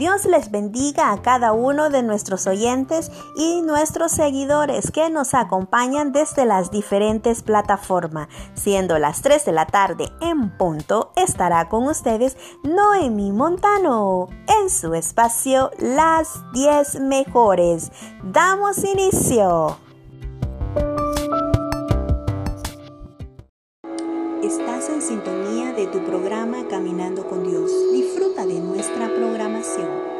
Dios les bendiga a cada uno de nuestros oyentes y nuestros seguidores que nos acompañan desde las diferentes plataformas. Siendo las 3 de la tarde en punto, estará con ustedes Noemi Montano en su espacio Las 10 Mejores. Damos inicio. Estás en sintonía de tu programa Caminando con Dios. Disfruta de nuestra programación.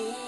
Oh.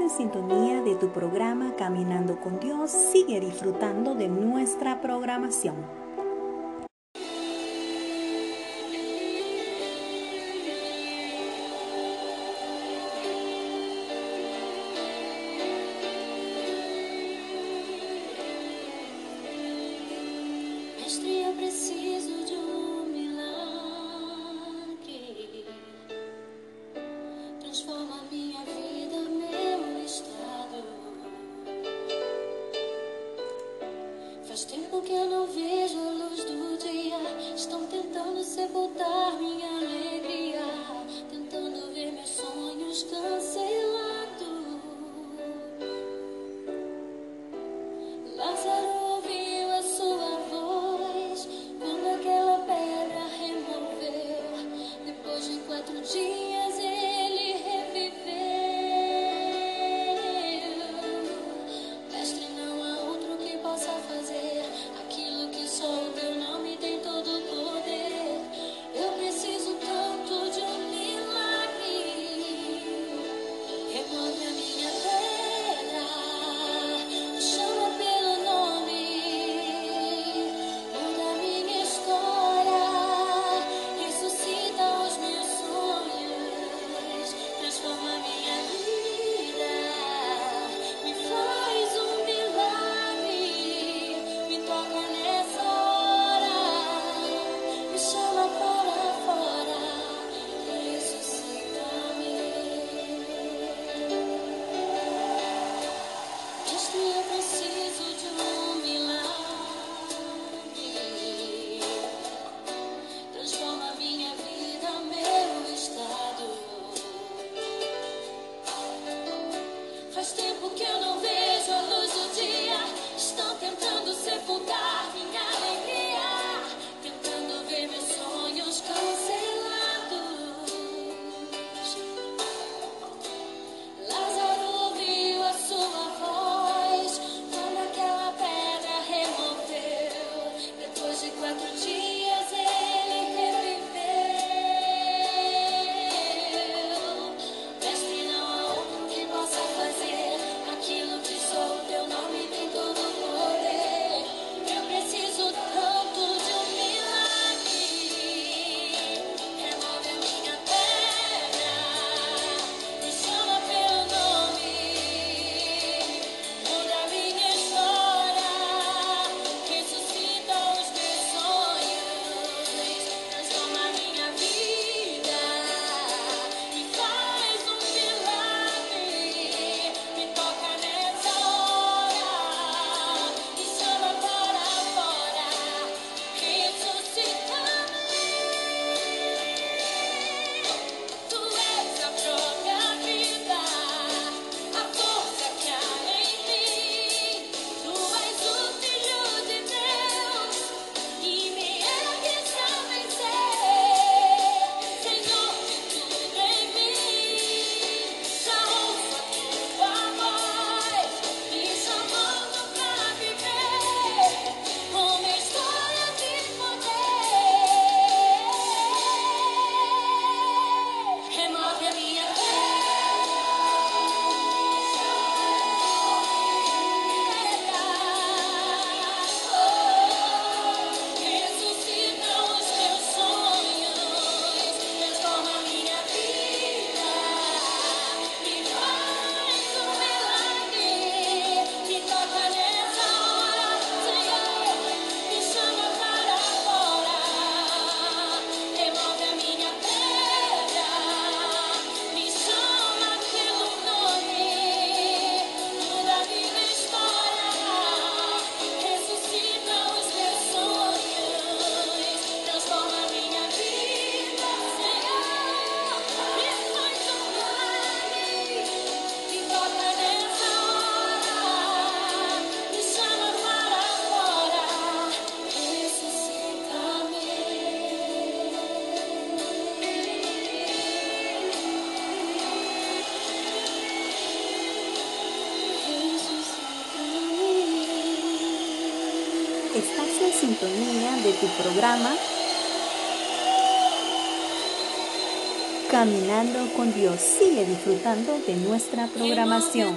En sintonía de tu programa Caminando con Dios. Sigue disfrutando de nuestra programación. Caminando con Dios. Sigue disfrutando de nuestra programación.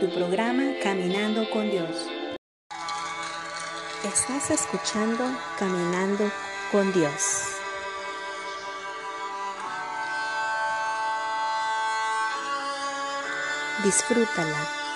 tu programa Caminando con Dios. Estás escuchando Caminando con Dios. Disfrútala.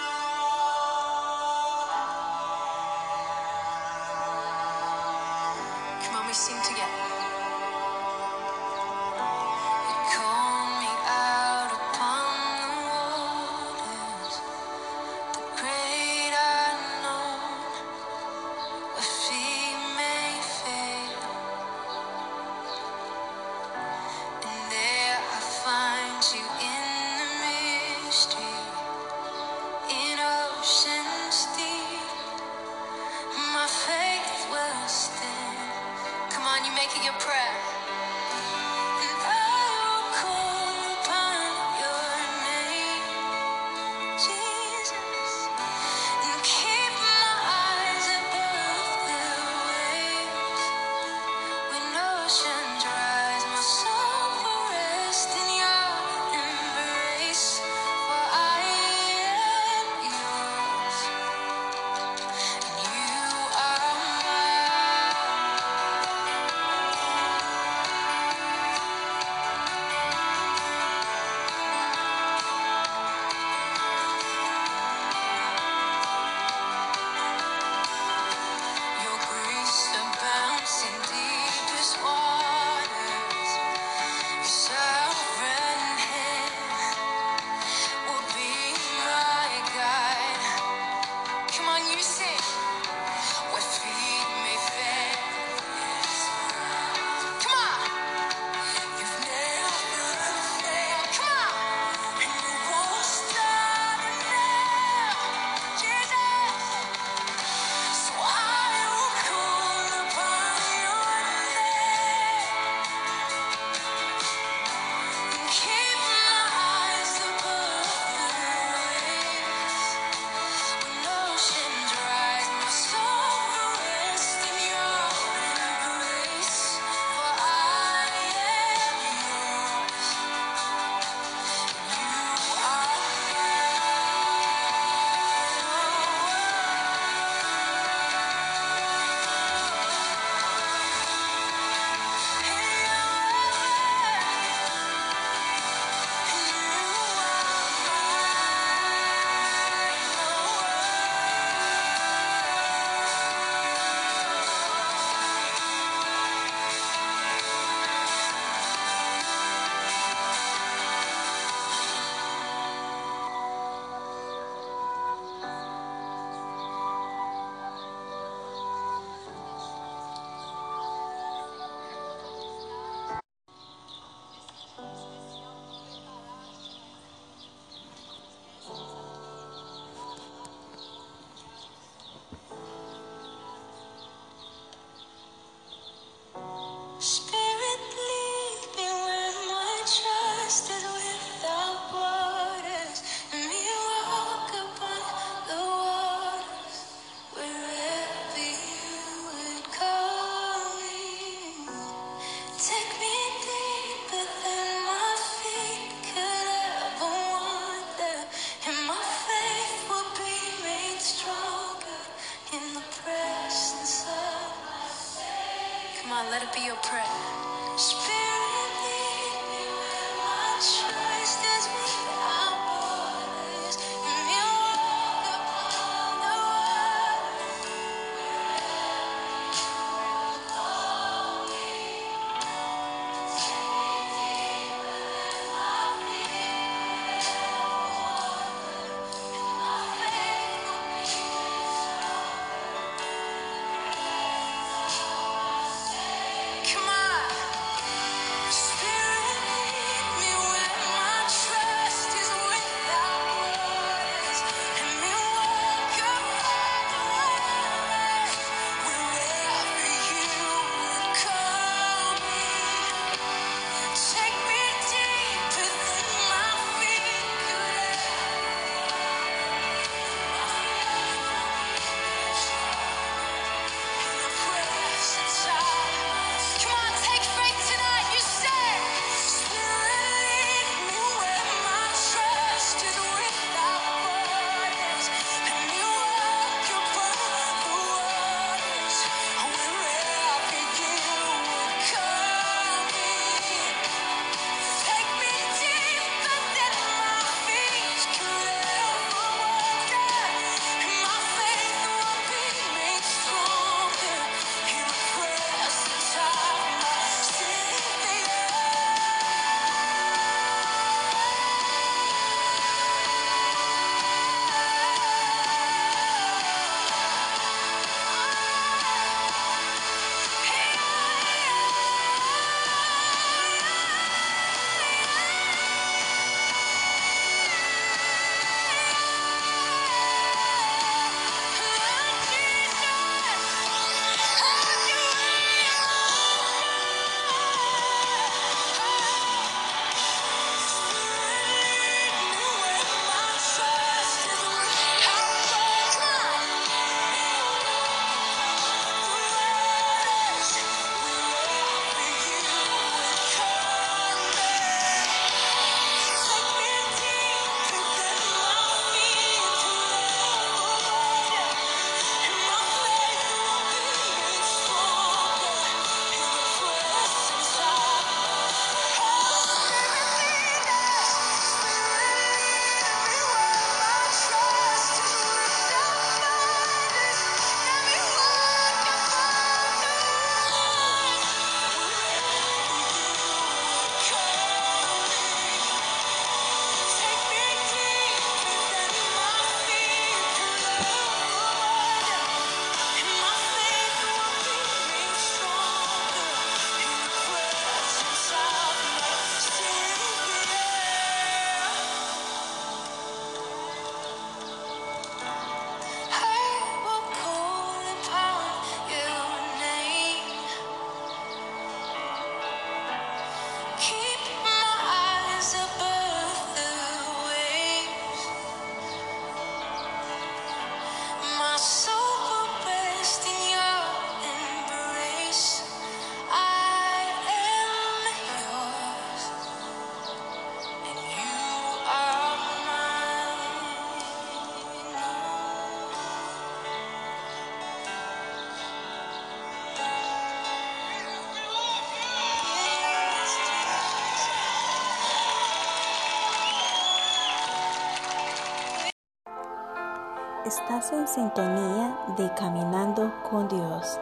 Estás en sintonía de Caminando con Dios.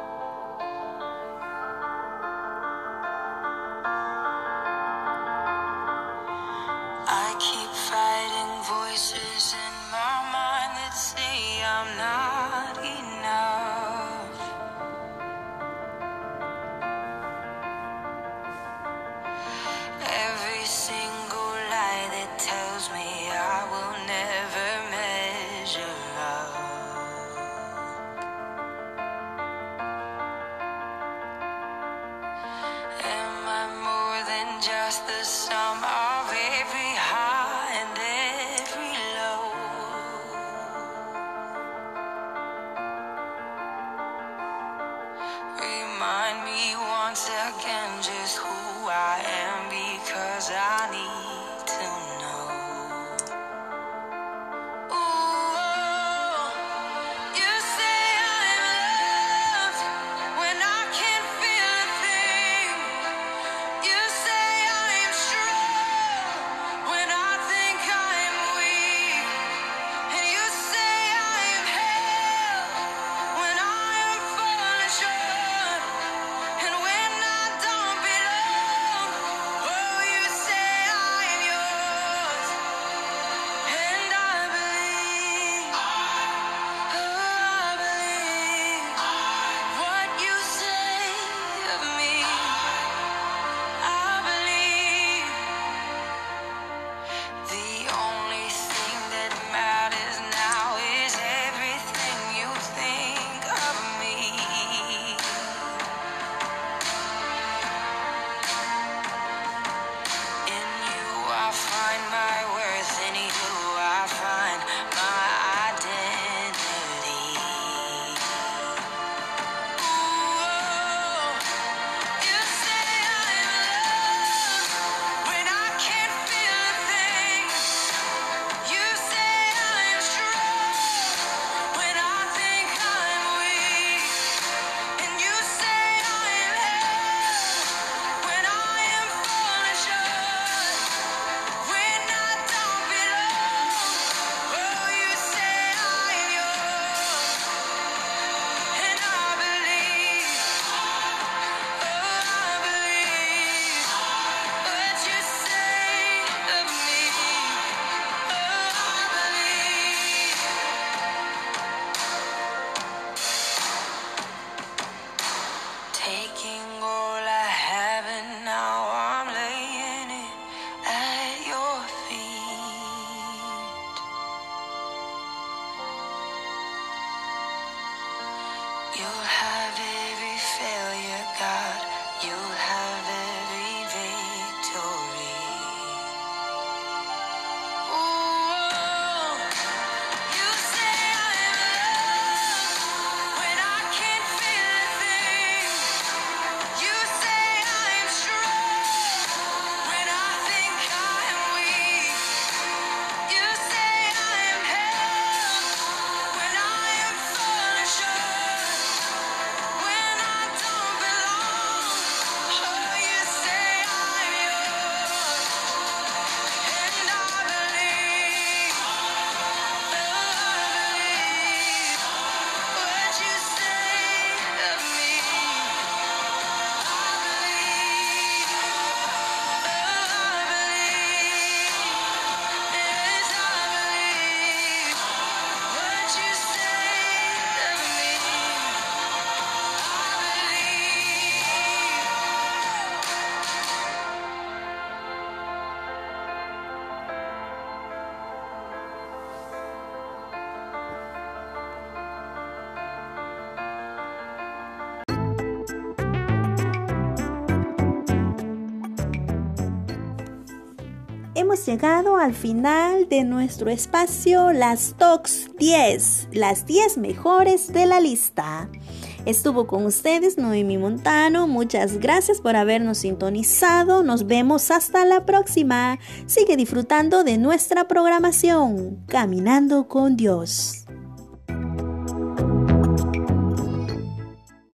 Llegado al final de nuestro espacio Las Talks 10, las 10 mejores de la lista. Estuvo con ustedes Noemi Montano. Muchas gracias por habernos sintonizado. Nos vemos hasta la próxima. Sigue disfrutando de nuestra programación. Caminando con Dios.